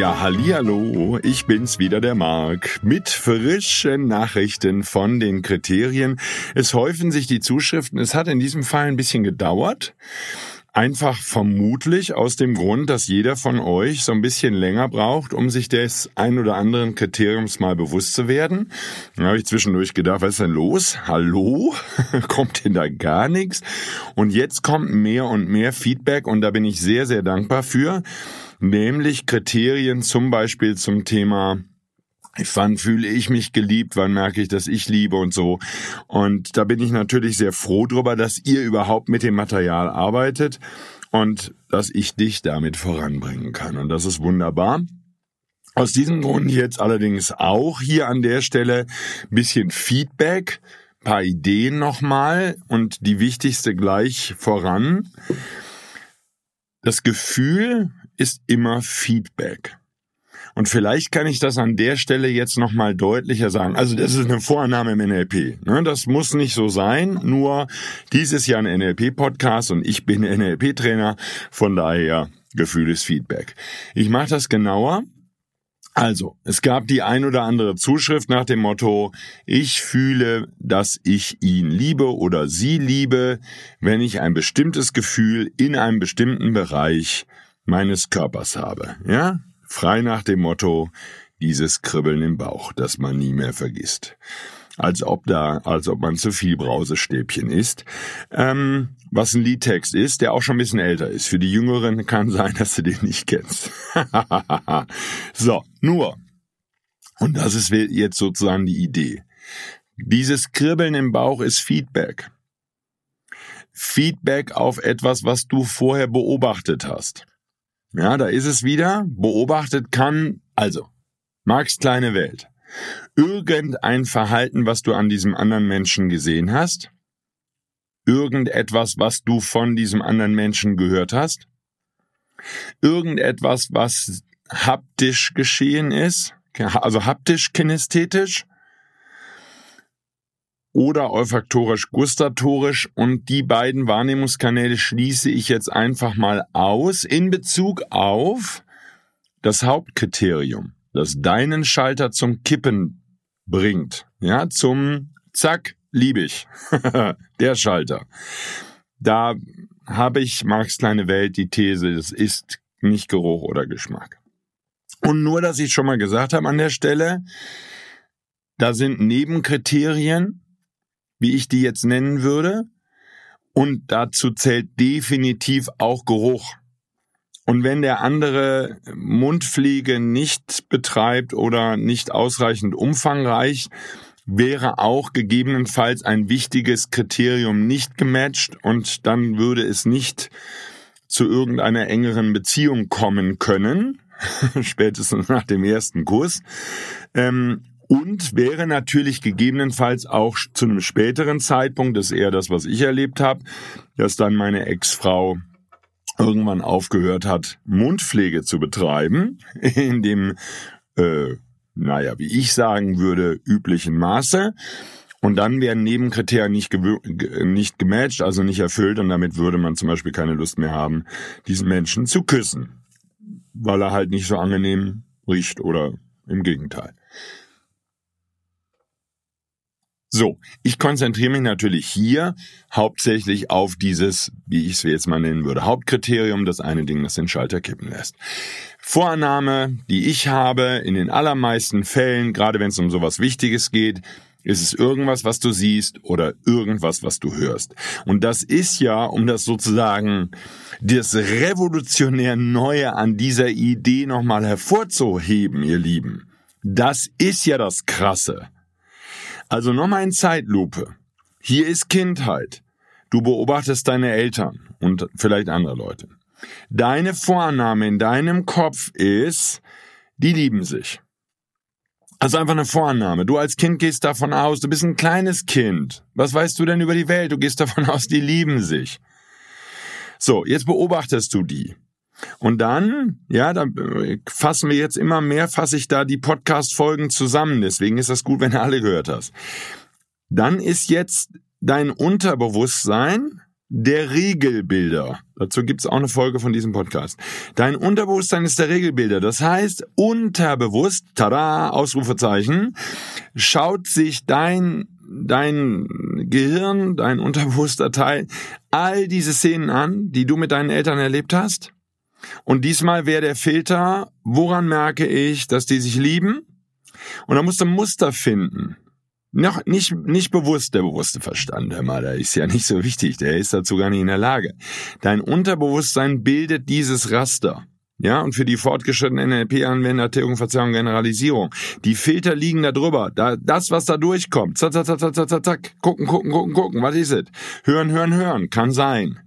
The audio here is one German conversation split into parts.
Ja, hallo, ich bin's wieder der Marc mit frischen Nachrichten von den Kriterien. Es häufen sich die Zuschriften. Es hat in diesem Fall ein bisschen gedauert. Einfach vermutlich aus dem Grund, dass jeder von euch so ein bisschen länger braucht, um sich des ein oder anderen Kriteriums mal bewusst zu werden. Dann habe ich zwischendurch gedacht, was ist denn los? Hallo? kommt denn da gar nichts? Und jetzt kommt mehr und mehr Feedback und da bin ich sehr, sehr dankbar für nämlich Kriterien zum Beispiel zum Thema wann fühle ich mich geliebt, wann merke ich, dass ich liebe und so. Und da bin ich natürlich sehr froh drüber, dass ihr überhaupt mit dem Material arbeitet und dass ich dich damit voranbringen kann. Und das ist wunderbar. Aus diesem Grund jetzt allerdings auch hier an der Stelle ein bisschen Feedback, paar Ideen nochmal und die wichtigste gleich voran. Das Gefühl, ist immer Feedback. Und vielleicht kann ich das an der Stelle jetzt nochmal deutlicher sagen. Also das ist eine Vorannahme im NLP. Ne? Das muss nicht so sein, nur dies ist ja ein NLP-Podcast und ich bin NLP-Trainer, von daher Gefühl ist Feedback. Ich mache das genauer. Also, es gab die ein oder andere Zuschrift nach dem Motto, ich fühle, dass ich ihn liebe oder sie liebe, wenn ich ein bestimmtes Gefühl in einem bestimmten Bereich meines Körpers habe. Ja? Frei nach dem Motto, dieses Kribbeln im Bauch, das man nie mehr vergisst. Als ob da, als ob man zu viel Brausestäbchen isst. Ähm, was ein Liedtext ist, der auch schon ein bisschen älter ist. Für die Jüngeren kann sein, dass du den nicht kennst. so, nur. Und das ist jetzt sozusagen die Idee. Dieses Kribbeln im Bauch ist Feedback. Feedback auf etwas, was du vorher beobachtet hast. Ja, da ist es wieder. Beobachtet kann, also, Marx kleine Welt. Irgendein Verhalten, was du an diesem anderen Menschen gesehen hast. Irgendetwas, was du von diesem anderen Menschen gehört hast. Irgendetwas, was haptisch geschehen ist. Also haptisch kinästhetisch oder olfaktorisch gustatorisch und die beiden Wahrnehmungskanäle schließe ich jetzt einfach mal aus in Bezug auf das Hauptkriterium, das deinen Schalter zum Kippen bringt, ja, zum Zack, lieb ich, der Schalter. Da habe ich Marx kleine Welt die These, es ist nicht Geruch oder Geschmack. Und nur, dass ich schon mal gesagt habe an der Stelle, da sind Nebenkriterien, wie ich die jetzt nennen würde. Und dazu zählt definitiv auch Geruch. Und wenn der andere Mundpflege nicht betreibt oder nicht ausreichend umfangreich, wäre auch gegebenenfalls ein wichtiges Kriterium nicht gematcht und dann würde es nicht zu irgendeiner engeren Beziehung kommen können, spätestens nach dem ersten Kuss. Ähm, und wäre natürlich gegebenenfalls auch zu einem späteren Zeitpunkt, das ist eher das, was ich erlebt habe, dass dann meine Ex-Frau irgendwann aufgehört hat, Mundpflege zu betreiben, in dem, äh, naja, wie ich sagen würde, üblichen Maße. Und dann werden Nebenkriterien nicht, nicht gematcht, also nicht erfüllt, und damit würde man zum Beispiel keine Lust mehr haben, diesen Menschen zu küssen, weil er halt nicht so angenehm riecht oder im Gegenteil. So, ich konzentriere mich natürlich hier hauptsächlich auf dieses, wie ich es jetzt mal nennen würde, Hauptkriterium, das eine Ding, das den Schalter kippen lässt. Vorannahme, die ich habe, in den allermeisten Fällen, gerade wenn es um sowas Wichtiges geht, Ist es irgendwas, was du siehst oder irgendwas, was du hörst? Und das ist ja, um das sozusagen das revolutionär Neue an dieser Idee nochmal hervorzuheben, ihr Lieben. Das ist ja das Krasse. Also nochmal in Zeitlupe. Hier ist Kindheit. Du beobachtest deine Eltern und vielleicht andere Leute. Deine Vorannahme in deinem Kopf ist, die lieben sich. Also einfach eine Vorannahme. Du als Kind gehst davon aus, du bist ein kleines Kind. Was weißt du denn über die Welt? Du gehst davon aus, die lieben sich. So, jetzt beobachtest du die. Und dann, ja, da äh, fassen wir jetzt immer mehr, fasse ich da die Podcast-Folgen zusammen. Deswegen ist das gut, wenn du alle gehört hast. Dann ist jetzt dein Unterbewusstsein der Regelbilder. Dazu gibt's auch eine Folge von diesem Podcast. Dein Unterbewusstsein ist der Regelbilder. Das heißt, unterbewusst, tada, Ausrufezeichen, schaut sich dein, dein Gehirn, dein unterbewusster Teil, all diese Szenen an, die du mit deinen Eltern erlebt hast. Und diesmal wäre der Filter, woran merke ich, dass die sich lieben? Und dann musst du ein Muster finden. Noch nicht, nicht bewusst der bewusste Verstand, hör mal, der ist ja nicht so wichtig, der ist dazu gar nicht in der Lage. Dein Unterbewusstsein bildet dieses Raster. Ja, und für die fortgeschrittenen NLP-Anwender, Tilgung, Verzerrung, Generalisierung. Die Filter liegen da drüber. Da, das, was da durchkommt. Zack, zack, zack, zack, zack, zack. Gucken, gucken, gucken, gucken. Was ist es? Hören, hören, hören. Kann sein.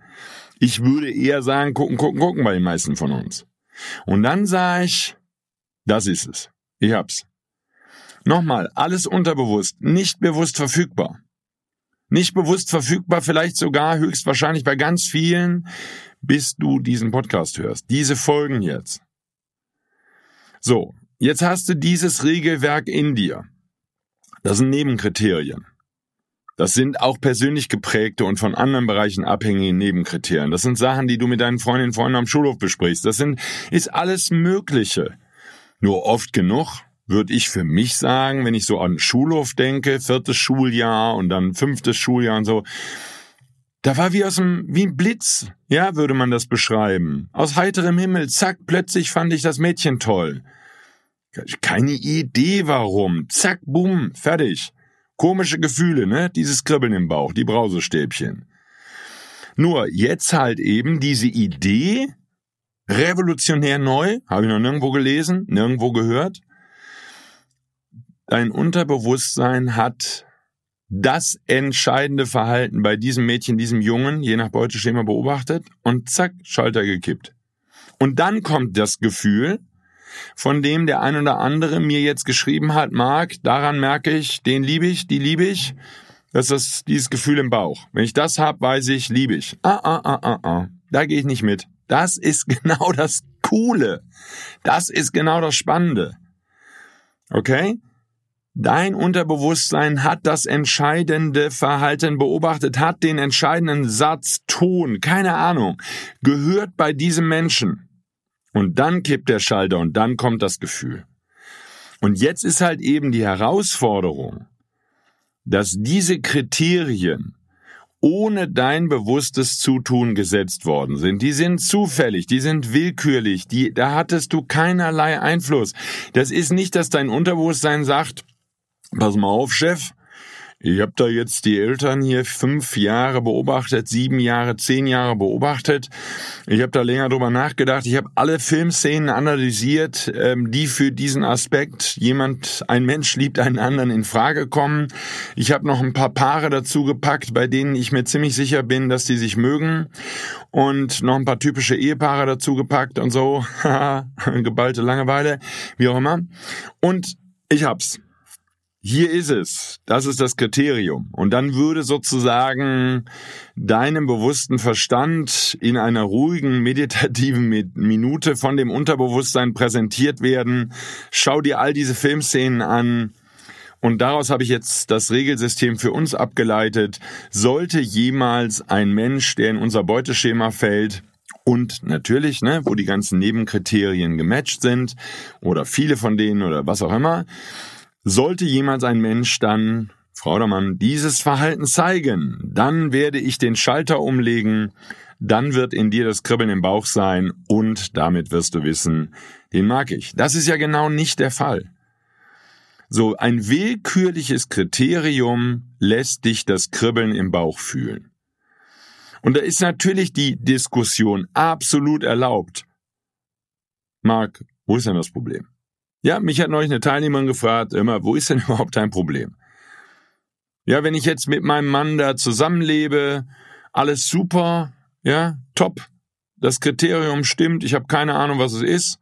Ich würde eher sagen, gucken, gucken, gucken bei den meisten von uns. Und dann sage ich, das ist es. Ich hab's. Nochmal, alles unterbewusst, nicht bewusst verfügbar. Nicht bewusst verfügbar, vielleicht sogar höchstwahrscheinlich bei ganz vielen, bis du diesen Podcast hörst. Diese Folgen jetzt. So, jetzt hast du dieses Regelwerk in dir. Das sind Nebenkriterien. Das sind auch persönlich geprägte und von anderen Bereichen abhängige Nebenkriterien. Das sind Sachen, die du mit deinen Freundinnen und Freunden am Schulhof besprichst. Das sind, ist alles Mögliche. Nur oft genug würde ich für mich sagen, wenn ich so an Schulhof denke, viertes Schuljahr und dann fünftes Schuljahr und so, da war wie aus dem, wie ein Blitz, ja, würde man das beschreiben. Aus heiterem Himmel, zack, plötzlich fand ich das Mädchen toll. Keine Idee warum. Zack, bumm, fertig. Komische Gefühle, ne? Dieses Kribbeln im Bauch, die Brausestäbchen. Nur jetzt halt eben diese Idee, revolutionär neu, habe ich noch nirgendwo gelesen, nirgendwo gehört, Dein Unterbewusstsein hat das entscheidende Verhalten bei diesem Mädchen, diesem Jungen, je nach Beuteschema beobachtet und zack, Schalter gekippt. Und dann kommt das Gefühl, von dem der ein oder andere mir jetzt geschrieben hat, Marc, daran merke ich, den liebe ich, die liebe ich. Das ist dieses Gefühl im Bauch. Wenn ich das hab, weiß ich, liebe ich. Ah, ah, ah, ah, ah. Da gehe ich nicht mit. Das ist genau das Coole. Das ist genau das Spannende. Okay? Dein Unterbewusstsein hat das entscheidende Verhalten beobachtet, hat den entscheidenden Satz, Ton, keine Ahnung, gehört bei diesem Menschen. Und dann kippt der Schalter und dann kommt das Gefühl. Und jetzt ist halt eben die Herausforderung, dass diese Kriterien ohne dein bewusstes Zutun gesetzt worden sind. Die sind zufällig, die sind willkürlich, die, da hattest du keinerlei Einfluss. Das ist nicht, dass dein Unterbewusstsein sagt, pass mal auf, Chef, ich habe da jetzt die Eltern hier fünf Jahre beobachtet, sieben Jahre, zehn Jahre beobachtet. Ich habe da länger drüber nachgedacht. Ich habe alle Filmszenen analysiert, ähm, die für diesen Aspekt jemand, ein Mensch liebt einen anderen in Frage kommen. Ich habe noch ein paar Paare dazu gepackt, bei denen ich mir ziemlich sicher bin, dass die sich mögen. Und noch ein paar typische Ehepaare dazu gepackt und so. Geballte Langeweile, wie auch immer. Und ich hab's. Hier ist es. Das ist das Kriterium. Und dann würde sozusagen deinem bewussten Verstand in einer ruhigen, meditativen Minute von dem Unterbewusstsein präsentiert werden. Schau dir all diese Filmszenen an. Und daraus habe ich jetzt das Regelsystem für uns abgeleitet. Sollte jemals ein Mensch, der in unser Beuteschema fällt, und natürlich, ne, wo die ganzen Nebenkriterien gematcht sind oder viele von denen oder was auch immer, sollte jemals ein Mensch dann, Frau oder Mann, dieses Verhalten zeigen, dann werde ich den Schalter umlegen, dann wird in dir das Kribbeln im Bauch sein und damit wirst du wissen, den mag ich. Das ist ja genau nicht der Fall. So ein willkürliches Kriterium lässt dich das Kribbeln im Bauch fühlen. Und da ist natürlich die Diskussion absolut erlaubt. Marc, wo ist denn das Problem? Ja, mich hat neulich eine Teilnehmerin gefragt, immer, wo ist denn überhaupt dein Problem? Ja, wenn ich jetzt mit meinem Mann da zusammenlebe, alles super, ja, top. Das Kriterium stimmt, ich habe keine Ahnung, was es ist.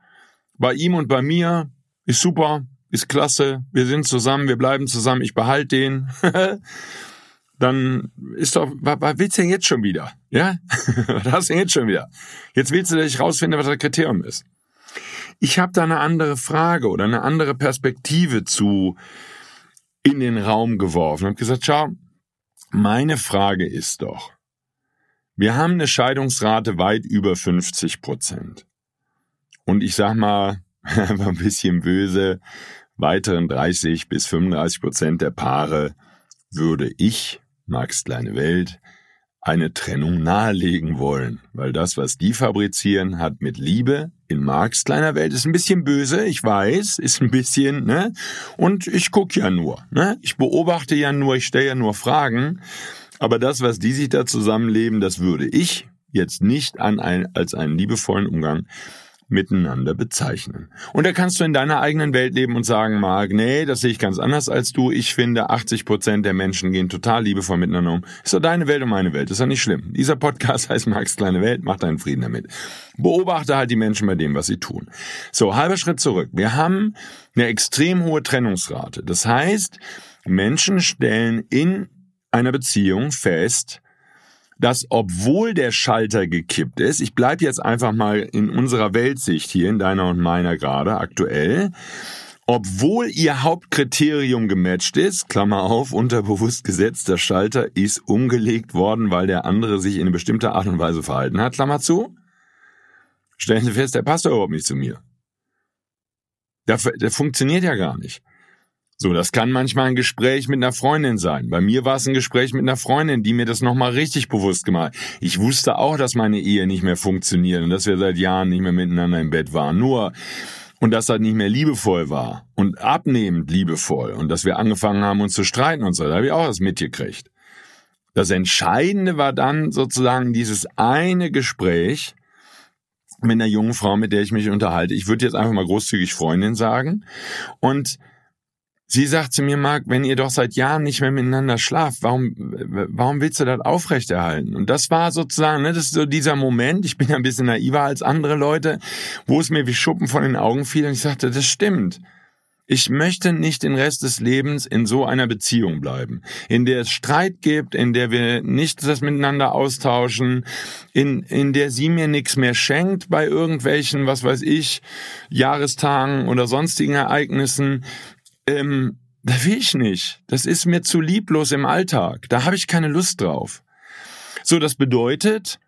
Bei ihm und bei mir ist super, ist klasse, wir sind zusammen, wir bleiben zusammen, ich behalte den. Dann ist doch, was willst du denn jetzt schon wieder? Ja? was hast du denn jetzt schon wieder? Jetzt willst du, dass ich rausfinde, was das Kriterium ist. Ich habe da eine andere Frage oder eine andere Perspektive zu in den Raum geworfen und gesagt, schau, meine Frage ist doch, wir haben eine Scheidungsrate weit über 50 Prozent. Und ich sag mal, einfach ein bisschen böse, weiteren 30 bis 35 Prozent der Paare würde ich, Max kleine Welt, eine Trennung nahelegen wollen, weil das, was die fabrizieren, hat mit Liebe in Marx kleiner Welt ist ein bisschen böse, ich weiß, ist ein bisschen, ne? Und ich guck ja nur, ne? Ich beobachte ja nur, ich stelle ja nur Fragen, aber das, was die sich da zusammenleben, das würde ich jetzt nicht an ein, als einen liebevollen Umgang miteinander bezeichnen. Und da kannst du in deiner eigenen Welt leben und sagen, Marc, nee, das sehe ich ganz anders als du. Ich finde, 80 Prozent der Menschen gehen total liebevoll miteinander um. Ist doch deine Welt und meine Welt. Ist doch nicht schlimm. Dieser Podcast heißt Marcs kleine Welt. Mach deinen Frieden damit. Beobachte halt die Menschen bei dem, was sie tun. So, halber Schritt zurück. Wir haben eine extrem hohe Trennungsrate. Das heißt, Menschen stellen in einer Beziehung fest, dass obwohl der Schalter gekippt ist, ich bleibe jetzt einfach mal in unserer Weltsicht hier, in deiner und meiner gerade aktuell, obwohl ihr Hauptkriterium gematcht ist, Klammer auf, unterbewusst gesetzt, der Schalter ist umgelegt worden, weil der andere sich in eine bestimmte Art und Weise verhalten hat, Klammer zu, stellen Sie fest, der passt überhaupt nicht zu mir. Der, der funktioniert ja gar nicht. So, das kann manchmal ein Gespräch mit einer Freundin sein. Bei mir war es ein Gespräch mit einer Freundin, die mir das nochmal richtig bewusst gemacht. Ich wusste auch, dass meine Ehe nicht mehr funktioniert und dass wir seit Jahren nicht mehr miteinander im Bett waren. Nur, und dass das nicht mehr liebevoll war und abnehmend liebevoll und dass wir angefangen haben, uns zu streiten und so. Da habe ich auch was mitgekriegt. Das Entscheidende war dann sozusagen dieses eine Gespräch mit einer jungen Frau, mit der ich mich unterhalte. Ich würde jetzt einfach mal großzügig Freundin sagen. Und Sie sagt zu mir, Marc, wenn ihr doch seit Jahren nicht mehr miteinander schlaft, warum, warum willst du das aufrechterhalten? Und das war sozusagen, ne, das ist so dieser Moment, ich bin ein bisschen naiver als andere Leute, wo es mir wie Schuppen von den Augen fiel und ich sagte, das stimmt. Ich möchte nicht den Rest des Lebens in so einer Beziehung bleiben, in der es Streit gibt, in der wir nicht das miteinander austauschen, in, in der sie mir nichts mehr schenkt bei irgendwelchen, was weiß ich, Jahrestagen oder sonstigen Ereignissen, ähm, da will ich nicht. Das ist mir zu lieblos im Alltag. Da habe ich keine Lust drauf. So, das bedeutet,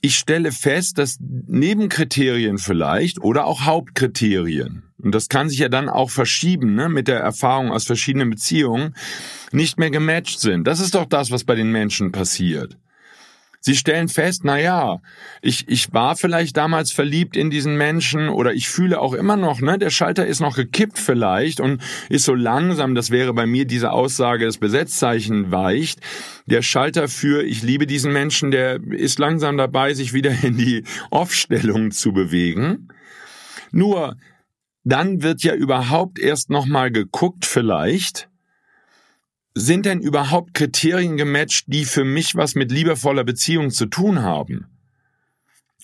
ich stelle fest, dass Nebenkriterien vielleicht oder auch Hauptkriterien, und das kann sich ja dann auch verschieben ne, mit der Erfahrung aus verschiedenen Beziehungen, nicht mehr gematcht sind. Das ist doch das, was bei den Menschen passiert. Sie stellen fest, na ja, ich, ich war vielleicht damals verliebt in diesen Menschen oder ich fühle auch immer noch, ne, der Schalter ist noch gekippt vielleicht und ist so langsam, das wäre bei mir diese Aussage, das Besetzzeichen weicht. Der Schalter für ich liebe diesen Menschen, der ist langsam dabei, sich wieder in die Off-Stellung zu bewegen. Nur, dann wird ja überhaupt erst nochmal geguckt vielleicht, sind denn überhaupt Kriterien gematcht, die für mich was mit liebevoller Beziehung zu tun haben?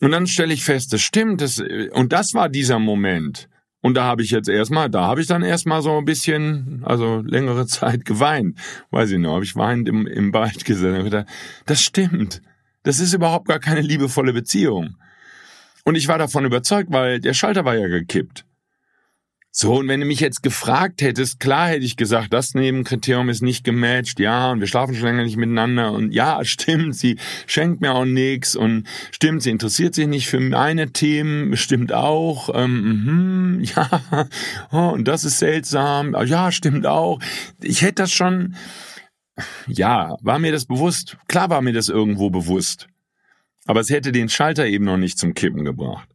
Und dann stelle ich fest, das stimmt, das, und das war dieser Moment. Und da habe ich jetzt erstmal, da habe ich dann erstmal so ein bisschen, also längere Zeit geweint. Weiß ich noch, habe ich weinend im, im Bad gesessen das stimmt. Das ist überhaupt gar keine liebevolle Beziehung. Und ich war davon überzeugt, weil der Schalter war ja gekippt. So, und wenn du mich jetzt gefragt hättest, klar hätte ich gesagt, das Nebenkriterium ist nicht gematcht, ja, und wir schlafen schon länger nicht miteinander und ja, stimmt, sie schenkt mir auch nichts und stimmt, sie interessiert sich nicht für meine Themen, stimmt auch, ähm, mh, ja, oh, und das ist seltsam, ja, stimmt auch. Ich hätte das schon, ja, war mir das bewusst, klar war mir das irgendwo bewusst, aber es hätte den Schalter eben noch nicht zum Kippen gebracht.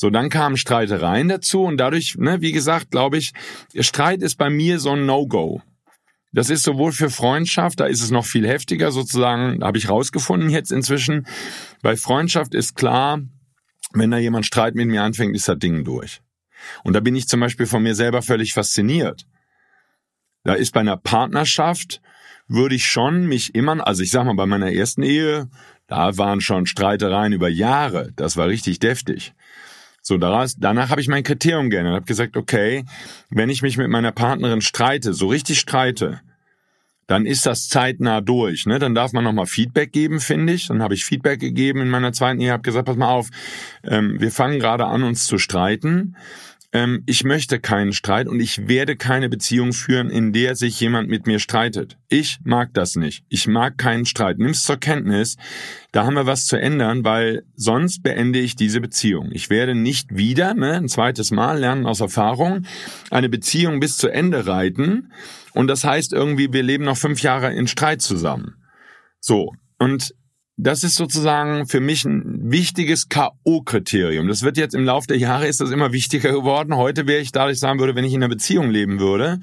So, dann kamen Streitereien dazu und dadurch, ne, wie gesagt, glaube ich, Streit ist bei mir so ein No-Go. Das ist sowohl für Freundschaft, da ist es noch viel heftiger sozusagen, habe ich rausgefunden jetzt inzwischen. Bei Freundschaft ist klar, wenn da jemand Streit mit mir anfängt, ist das Ding durch. Und da bin ich zum Beispiel von mir selber völlig fasziniert. Da ist bei einer Partnerschaft, würde ich schon mich immer, also ich sag mal, bei meiner ersten Ehe, da waren schon Streitereien über Jahre. Das war richtig deftig. So, daraus, danach habe ich mein Kriterium geändert. Habe gesagt, okay, wenn ich mich mit meiner Partnerin streite, so richtig streite, dann ist das zeitnah durch. Ne? Dann darf man nochmal Feedback geben, finde ich. Dann habe ich Feedback gegeben in meiner zweiten Ehe, habe gesagt, pass mal auf, ähm, wir fangen gerade an, uns zu streiten ähm, ich möchte keinen Streit und ich werde keine Beziehung führen, in der sich jemand mit mir streitet. Ich mag das nicht. Ich mag keinen Streit. Nimm's zur Kenntnis, da haben wir was zu ändern, weil sonst beende ich diese Beziehung. Ich werde nicht wieder, ne, ein zweites Mal lernen aus Erfahrung, eine Beziehung bis zu Ende reiten. Und das heißt irgendwie, wir leben noch fünf Jahre in Streit zusammen. So. Und das ist sozusagen für mich ein wichtiges K.O.-Kriterium. Das wird jetzt im Laufe der Jahre ist das immer wichtiger geworden. Heute wäre ich dadurch sagen würde, wenn ich in einer Beziehung leben würde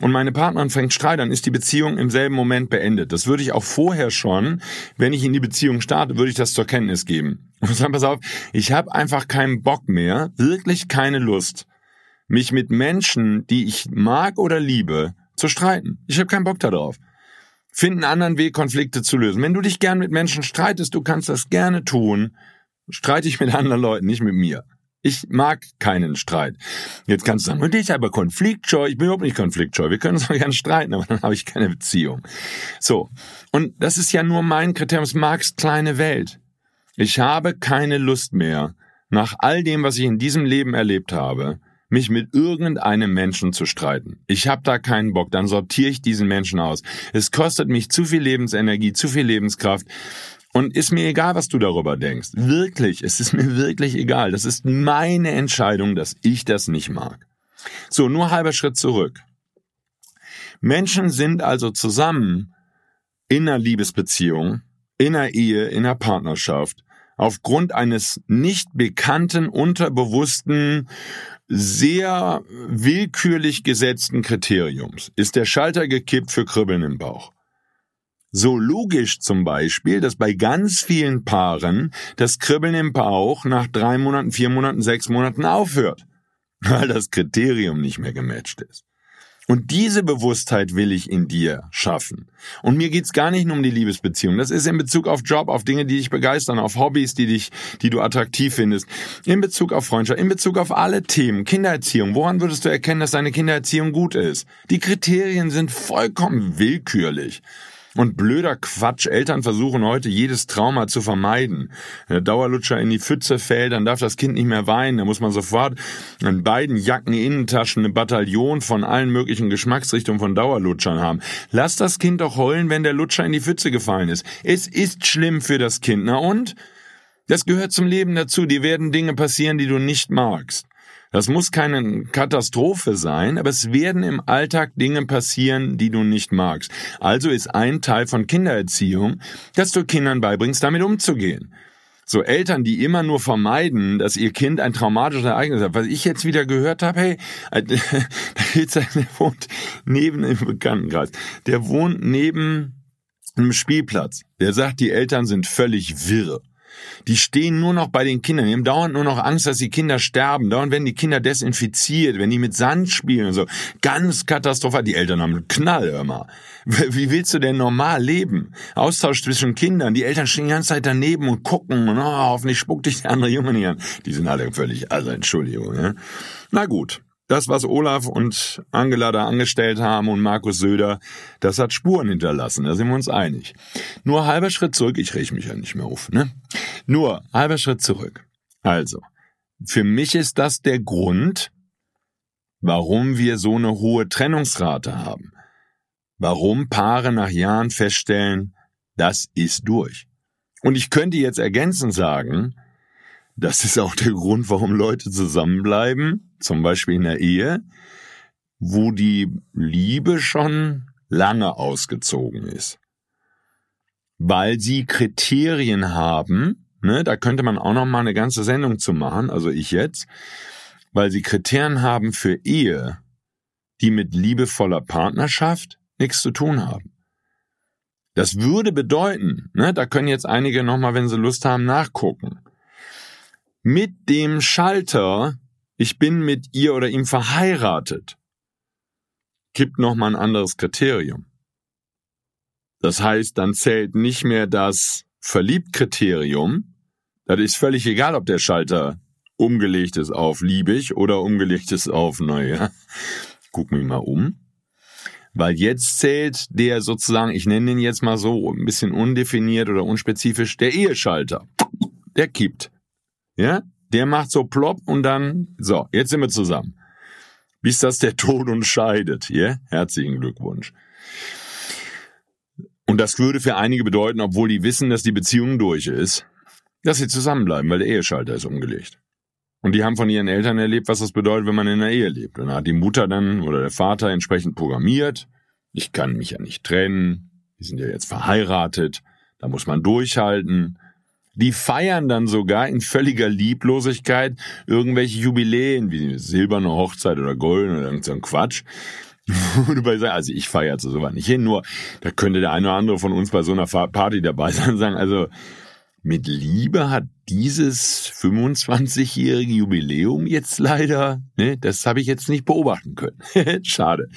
und meine Partnerin fängt Streit, dann ist die Beziehung im selben Moment beendet. Das würde ich auch vorher schon, wenn ich in die Beziehung starte, würde ich das zur Kenntnis geben. Und sagen, pass auf, ich habe einfach keinen Bock mehr, wirklich keine Lust, mich mit Menschen, die ich mag oder liebe, zu streiten. Ich habe keinen Bock darauf. Find einen anderen Weg, Konflikte zu lösen. Wenn du dich gern mit Menschen streitest, du kannst das gerne tun. Streite ich mit anderen Leuten, nicht mit mir. Ich mag keinen Streit. Jetzt kannst du sagen, und ich aber konfliktscheu. Ich bin überhaupt nicht konfliktscheu. Wir können uns mal gerne streiten, aber dann habe ich keine Beziehung. So. Und das ist ja nur mein Kriterium. Marx kleine Welt. Ich habe keine Lust mehr, nach all dem, was ich in diesem Leben erlebt habe, mich mit irgendeinem Menschen zu streiten. Ich habe da keinen Bock, dann sortiere ich diesen Menschen aus. Es kostet mich zu viel Lebensenergie, zu viel Lebenskraft. Und ist mir egal, was du darüber denkst. Wirklich, es ist mir wirklich egal. Das ist meine Entscheidung, dass ich das nicht mag. So, nur halber Schritt zurück. Menschen sind also zusammen in einer Liebesbeziehung, in einer Ehe, in einer Partnerschaft, aufgrund eines nicht bekannten, unterbewussten sehr willkürlich gesetzten Kriteriums ist der Schalter gekippt für Kribbeln im Bauch. So logisch zum Beispiel, dass bei ganz vielen Paaren das Kribbeln im Bauch nach drei Monaten, vier Monaten, sechs Monaten aufhört, weil das Kriterium nicht mehr gematcht ist. Und diese Bewusstheit will ich in dir schaffen. Und mir geht's gar nicht nur um die Liebesbeziehung. Das ist in Bezug auf Job, auf Dinge, die dich begeistern, auf Hobbys, die dich, die du attraktiv findest. In Bezug auf Freundschaft, in Bezug auf alle Themen. Kindererziehung. Woran würdest du erkennen, dass deine Kindererziehung gut ist? Die Kriterien sind vollkommen willkürlich. Und blöder Quatsch, Eltern versuchen heute jedes Trauma zu vermeiden. Wenn der Dauerlutscher in die Pfütze fällt, dann darf das Kind nicht mehr weinen, da muss man sofort in beiden Jacken, Innentaschen eine Bataillon von allen möglichen Geschmacksrichtungen von Dauerlutschern haben. Lass das Kind doch heulen, wenn der Lutscher in die Pfütze gefallen ist. Es ist schlimm für das Kind, na und? Das gehört zum Leben dazu, dir werden Dinge passieren, die du nicht magst. Das muss keine Katastrophe sein, aber es werden im Alltag Dinge passieren, die du nicht magst. Also ist ein Teil von Kindererziehung, dass du Kindern beibringst, damit umzugehen. So Eltern, die immer nur vermeiden, dass ihr Kind ein traumatisches Ereignis hat. Was ich jetzt wieder gehört habe, hey, da geht's, der wohnt neben im Bekanntenkreis. Der wohnt neben einem Spielplatz. Der sagt, die Eltern sind völlig wirr. Die stehen nur noch bei den Kindern. Die haben dauernd nur noch Angst, dass die Kinder sterben. Dauernd werden die Kinder desinfiziert, wenn die mit Sand spielen und so. Ganz katastrophal. Die Eltern haben einen Knall immer. Wie willst du denn normal leben? Austausch zwischen Kindern. Die Eltern stehen die ganze Zeit daneben und gucken. Und, oh, hoffentlich spuckt dich der andere Junge nicht an. Die sind alle völlig, also Entschuldigung. Ja? Na gut. Das, was Olaf und Angela da angestellt haben und Markus Söder, das hat Spuren hinterlassen, da sind wir uns einig. Nur halber Schritt zurück, ich reg mich ja nicht mehr auf, ne? Nur halber Schritt zurück. Also, für mich ist das der Grund, warum wir so eine hohe Trennungsrate haben. Warum Paare nach Jahren feststellen, das ist durch. Und ich könnte jetzt ergänzend sagen, das ist auch der Grund, warum Leute zusammenbleiben, zum Beispiel in der Ehe, wo die Liebe schon lange ausgezogen ist. Weil sie Kriterien haben, ne, da könnte man auch noch mal eine ganze Sendung zu machen, also ich jetzt, weil sie Kriterien haben für Ehe, die mit liebevoller Partnerschaft nichts zu tun haben. Das würde bedeuten, ne, da können jetzt einige nochmal, wenn sie Lust haben, nachgucken. Mit dem Schalter, ich bin mit ihr oder ihm verheiratet, kippt nochmal ein anderes Kriterium. Das heißt, dann zählt nicht mehr das Verliebt-Kriterium. Das ist völlig egal, ob der Schalter umgelegt ist auf liebig oder umgelegt ist auf, naja, guck mich mal um. Weil jetzt zählt der sozusagen, ich nenne den jetzt mal so, ein bisschen undefiniert oder unspezifisch, der Eheschalter. Der kippt. Ja? Der macht so plopp und dann, so, jetzt sind wir zusammen. Bis das der Tod uns scheidet, ja? Herzlichen Glückwunsch. Und das würde für einige bedeuten, obwohl die wissen, dass die Beziehung durch ist, dass sie zusammenbleiben, weil der Eheschalter ist umgelegt. Und die haben von ihren Eltern erlebt, was das bedeutet, wenn man in einer Ehe lebt. Und da hat die Mutter dann oder der Vater entsprechend programmiert. Ich kann mich ja nicht trennen. Die sind ja jetzt verheiratet. Da muss man durchhalten. Die feiern dann sogar in völliger Lieblosigkeit irgendwelche Jubiläen wie silberne Hochzeit oder golden oder irgend so ein Quatsch. also ich feiere zu sowas nicht hin, nur da könnte der eine oder andere von uns bei so einer Party dabei sein und sagen, also mit Liebe hat dieses 25-jährige Jubiläum jetzt leider, ne, das habe ich jetzt nicht beobachten können. Schade.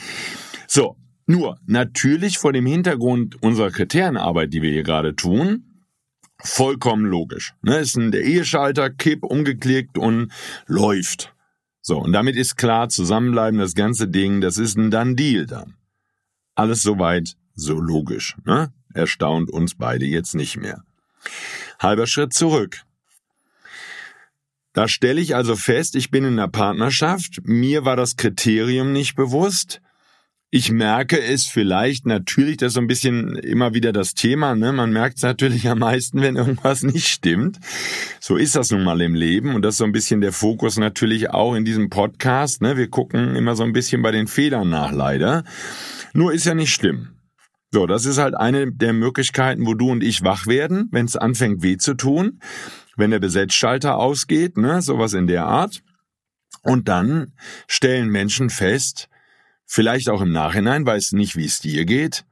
So, nur natürlich vor dem Hintergrund unserer Kriterienarbeit, die wir hier gerade tun, vollkommen logisch. Ne, ist ein, der Eheschalter, Kipp, umgeklickt und läuft. So, und damit ist klar, zusammenbleiben, das ganze Ding, das ist ein Done Deal dann. Alles soweit so logisch. Ne? Erstaunt uns beide jetzt nicht mehr. Halber Schritt zurück. Da stelle ich also fest, ich bin in einer Partnerschaft, mir war das Kriterium nicht bewusst. Ich merke es vielleicht natürlich, das ist so ein bisschen immer wieder das Thema, ne? Man merkt es natürlich am meisten, wenn irgendwas nicht stimmt. So ist das nun mal im Leben und das ist so ein bisschen der Fokus natürlich auch in diesem Podcast, ne? Wir gucken immer so ein bisschen bei den Fehlern nach, leider. Nur ist ja nicht schlimm. So, das ist halt eine der Möglichkeiten, wo du und ich wach werden, wenn es anfängt weh zu tun, wenn der Besetzschalter ausgeht, ne, sowas in der Art. Und dann stellen Menschen fest, vielleicht auch im Nachhinein, weiß nicht, wie es dir geht,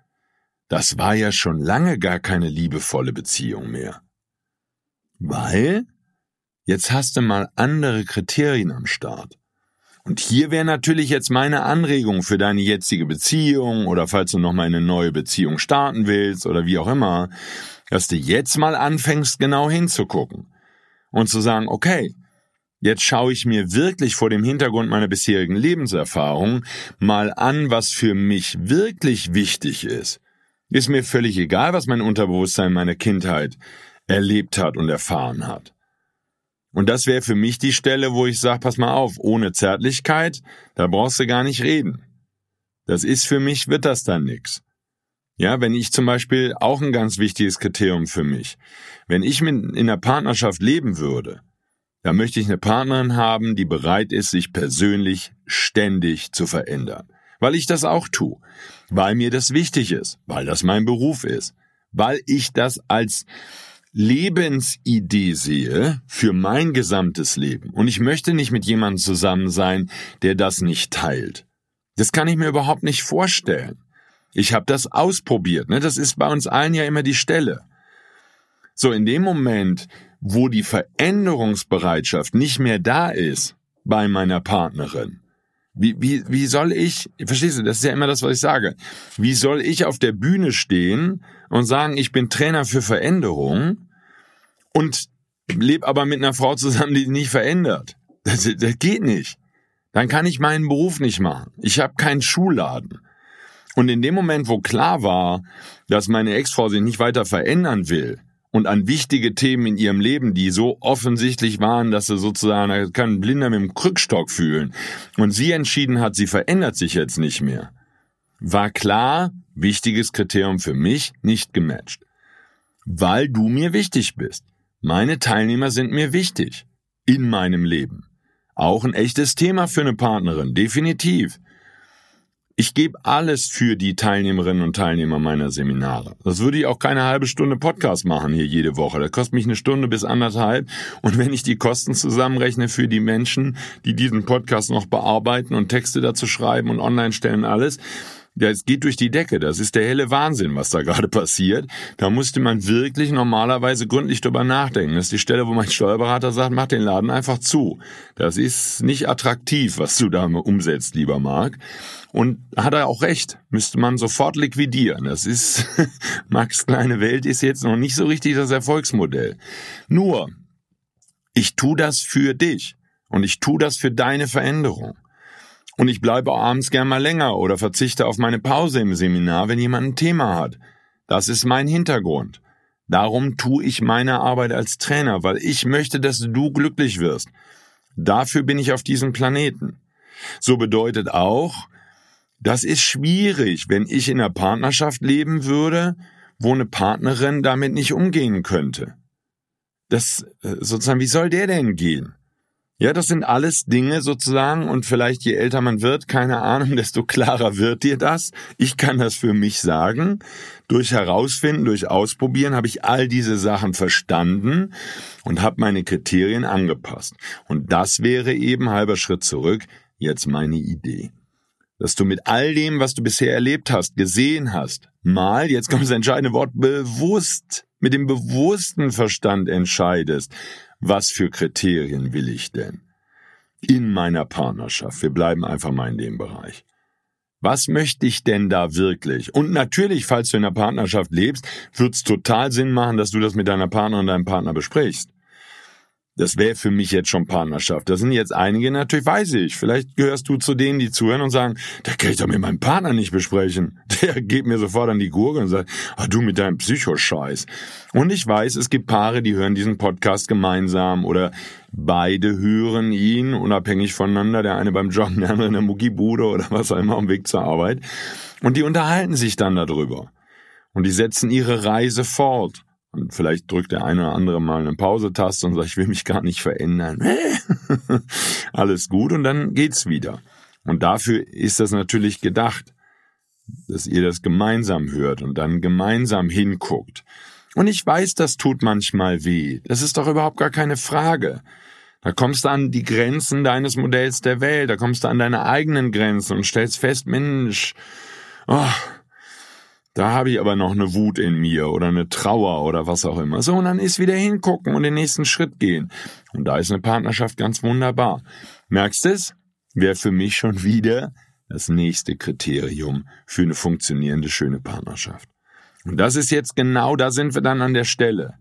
das war ja schon lange gar keine liebevolle Beziehung mehr. Weil jetzt hast du mal andere Kriterien am Start. Und hier wäre natürlich jetzt meine Anregung für deine jetzige Beziehung oder falls du nochmal eine neue Beziehung starten willst oder wie auch immer, dass du jetzt mal anfängst genau hinzugucken und zu sagen, okay, jetzt schaue ich mir wirklich vor dem Hintergrund meiner bisherigen Lebenserfahrung mal an, was für mich wirklich wichtig ist. Ist mir völlig egal, was mein Unterbewusstsein meiner Kindheit erlebt hat und erfahren hat. Und das wäre für mich die Stelle, wo ich sage, pass mal auf, ohne Zärtlichkeit, da brauchst du gar nicht reden. Das ist für mich, wird das dann nix. Ja, wenn ich zum Beispiel auch ein ganz wichtiges Kriterium für mich, wenn ich in einer Partnerschaft leben würde, dann möchte ich eine Partnerin haben, die bereit ist, sich persönlich ständig zu verändern. Weil ich das auch tue. Weil mir das wichtig ist. Weil das mein Beruf ist. Weil ich das als Lebensidee sehe für mein gesamtes Leben und ich möchte nicht mit jemandem zusammen sein, der das nicht teilt. Das kann ich mir überhaupt nicht vorstellen. Ich habe das ausprobiert, ne? Das ist bei uns allen ja immer die Stelle. So in dem Moment, wo die Veränderungsbereitschaft nicht mehr da ist bei meiner Partnerin, wie, wie, wie soll ich, verstehst du, das ist ja immer das, was ich sage. Wie soll ich auf der Bühne stehen und sagen, ich bin Trainer für Veränderung und lebe aber mit einer Frau zusammen, die nicht verändert? Das, das geht nicht. Dann kann ich meinen Beruf nicht machen. Ich habe keinen Schulladen. Und in dem Moment, wo klar war, dass meine Ex-Frau sich nicht weiter verändern will, und an wichtige Themen in ihrem Leben, die so offensichtlich waren, dass sie sozusagen, kann ein Blinder mit dem Krückstock fühlen. Und sie entschieden hat, sie verändert sich jetzt nicht mehr. War klar, wichtiges Kriterium für mich, nicht gematcht. Weil du mir wichtig bist. Meine Teilnehmer sind mir wichtig. In meinem Leben. Auch ein echtes Thema für eine Partnerin, definitiv. Ich gebe alles für die Teilnehmerinnen und Teilnehmer meiner Seminare. Das würde ich auch keine halbe Stunde Podcast machen hier jede Woche. Das kostet mich eine Stunde bis anderthalb. Und wenn ich die Kosten zusammenrechne für die Menschen, die diesen Podcast noch bearbeiten und Texte dazu schreiben und online stellen, alles, ja, es geht durch die Decke. Das ist der helle Wahnsinn, was da gerade passiert. Da musste man wirklich normalerweise gründlich drüber nachdenken. Das ist die Stelle, wo mein Steuerberater sagt, mach den Laden einfach zu. Das ist nicht attraktiv, was du da umsetzt, lieber Marc. Und hat er auch recht, müsste man sofort liquidieren. Das ist, Max kleine Welt ist jetzt noch nicht so richtig das Erfolgsmodell. Nur, ich tu das für dich und ich tu das für deine Veränderung. Und ich bleibe abends gern mal länger oder verzichte auf meine Pause im Seminar, wenn jemand ein Thema hat. Das ist mein Hintergrund. Darum tue ich meine Arbeit als Trainer, weil ich möchte, dass du glücklich wirst. Dafür bin ich auf diesem Planeten. So bedeutet auch, das ist schwierig, wenn ich in einer Partnerschaft leben würde, wo eine Partnerin damit nicht umgehen könnte. Das äh, sozusagen, wie soll der denn gehen? Ja, das sind alles Dinge sozusagen und vielleicht je älter man wird, keine Ahnung, desto klarer wird dir das. Ich kann das für mich sagen. Durch Herausfinden, durch Ausprobieren habe ich all diese Sachen verstanden und habe meine Kriterien angepasst. Und das wäre eben halber Schritt zurück, jetzt meine Idee. Dass du mit all dem, was du bisher erlebt hast, gesehen hast, mal, jetzt kommt das entscheidende Wort, bewusst, mit dem bewussten Verstand entscheidest, was für Kriterien will ich denn? In meiner Partnerschaft. Wir bleiben einfach mal in dem Bereich. Was möchte ich denn da wirklich? Und natürlich, falls du in einer Partnerschaft lebst, wird es total Sinn machen, dass du das mit deiner Partnerin und deinem Partner besprichst. Das wäre für mich jetzt schon Partnerschaft. Da sind jetzt einige, natürlich weiß ich. Vielleicht gehörst du zu denen, die zuhören und sagen, da kann ich doch mit meinem Partner nicht besprechen. Der geht mir sofort an die Gurke und sagt, ah, du mit deinem Psychoscheiß. Und ich weiß, es gibt Paare, die hören diesen Podcast gemeinsam oder beide hören ihn unabhängig voneinander. Der eine beim Joggen, der andere in der Muckibude oder was auch immer am Weg zur Arbeit. Und die unterhalten sich dann darüber. Und die setzen ihre Reise fort. Und vielleicht drückt der eine oder andere mal eine Pause-Taste und sagt, ich will mich gar nicht verändern. Alles gut und dann geht's wieder. Und dafür ist das natürlich gedacht, dass ihr das gemeinsam hört und dann gemeinsam hinguckt. Und ich weiß, das tut manchmal weh. Das ist doch überhaupt gar keine Frage. Da kommst du an die Grenzen deines Modells der Welt, da kommst du an deine eigenen Grenzen und stellst fest, Mensch, oh, da habe ich aber noch eine Wut in mir oder eine Trauer oder was auch immer. So, und dann ist wieder hingucken und den nächsten Schritt gehen. Und da ist eine Partnerschaft ganz wunderbar. Merkst es? Wäre für mich schon wieder das nächste Kriterium für eine funktionierende, schöne Partnerschaft. Und das ist jetzt genau, da sind wir dann an der Stelle.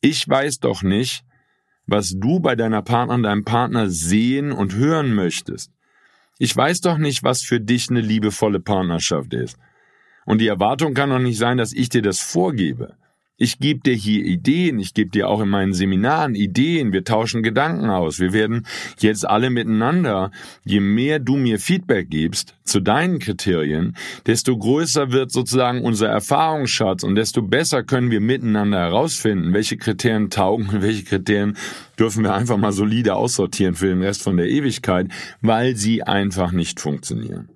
Ich weiß doch nicht, was du bei deiner Partnerin, deinem Partner sehen und hören möchtest. Ich weiß doch nicht, was für dich eine liebevolle Partnerschaft ist. Und die Erwartung kann doch nicht sein, dass ich dir das vorgebe. Ich gebe dir hier Ideen, ich gebe dir auch in meinen Seminaren Ideen, wir tauschen Gedanken aus, wir werden jetzt alle miteinander, je mehr du mir Feedback gibst zu deinen Kriterien, desto größer wird sozusagen unser Erfahrungsschatz und desto besser können wir miteinander herausfinden, welche Kriterien taugen und welche Kriterien dürfen wir einfach mal solide aussortieren für den Rest von der Ewigkeit, weil sie einfach nicht funktionieren.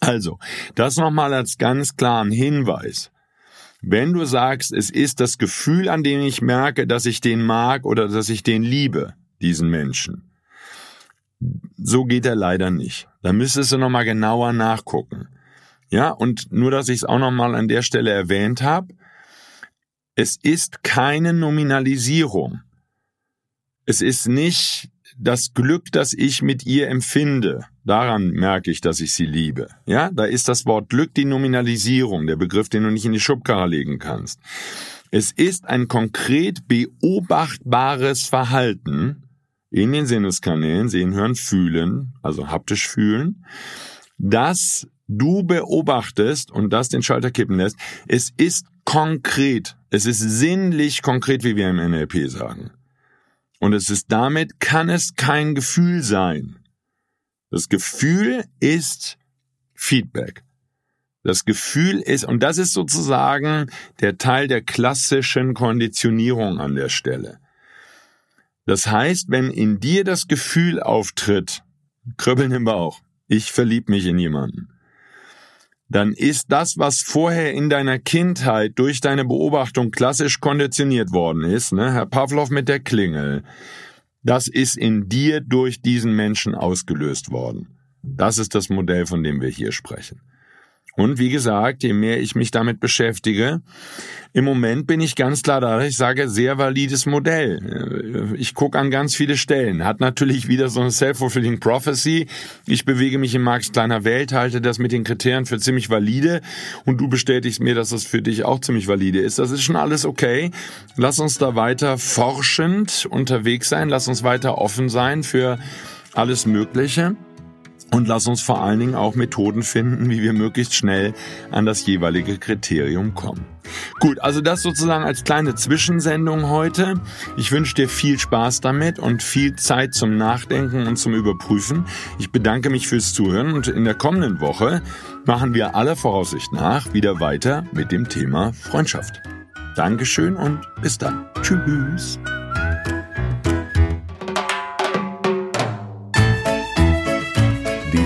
Also, das nochmal als ganz klaren Hinweis. Wenn du sagst, es ist das Gefühl, an dem ich merke, dass ich den mag oder dass ich den liebe, diesen Menschen. So geht er leider nicht. Da müsstest du nochmal genauer nachgucken. Ja, und nur, dass ich es auch nochmal an der Stelle erwähnt habe, es ist keine Nominalisierung. Es ist nicht das Glück, das ich mit ihr empfinde, daran merke ich, dass ich sie liebe. Ja, da ist das Wort Glück die Nominalisierung, der Begriff, den du nicht in die Schubkarre legen kannst. Es ist ein konkret beobachtbares Verhalten in den Sinneskanälen, sehen, hören, fühlen, also haptisch fühlen, das du beobachtest und das den Schalter kippen lässt. Es ist konkret. Es ist sinnlich konkret, wie wir im NLP sagen. Und es ist damit, kann es kein Gefühl sein. Das Gefühl ist Feedback. Das Gefühl ist, und das ist sozusagen der Teil der klassischen Konditionierung an der Stelle. Das heißt, wenn in dir das Gefühl auftritt, Kribbeln im Bauch, ich verlieb mich in jemanden, dann ist das, was vorher in deiner Kindheit durch deine Beobachtung klassisch konditioniert worden ist, ne, Herr Pavlov mit der Klingel, das ist in dir durch diesen Menschen ausgelöst worden. Das ist das Modell, von dem wir hier sprechen. Und wie gesagt, je mehr ich mich damit beschäftige, im Moment bin ich ganz klar da, ich sage, sehr valides Modell. Ich gucke an ganz viele Stellen. Hat natürlich wieder so eine self-fulfilling prophecy. Ich bewege mich in Marx kleiner Welt, halte das mit den Kriterien für ziemlich valide und du bestätigst mir, dass das für dich auch ziemlich valide ist. Das ist schon alles okay. Lass uns da weiter forschend unterwegs sein. Lass uns weiter offen sein für alles Mögliche. Und lass uns vor allen Dingen auch Methoden finden, wie wir möglichst schnell an das jeweilige Kriterium kommen. Gut, also das sozusagen als kleine Zwischensendung heute. Ich wünsche dir viel Spaß damit und viel Zeit zum Nachdenken und zum Überprüfen. Ich bedanke mich fürs Zuhören und in der kommenden Woche machen wir aller Voraussicht nach wieder weiter mit dem Thema Freundschaft. Dankeschön und bis dann. Tschüss.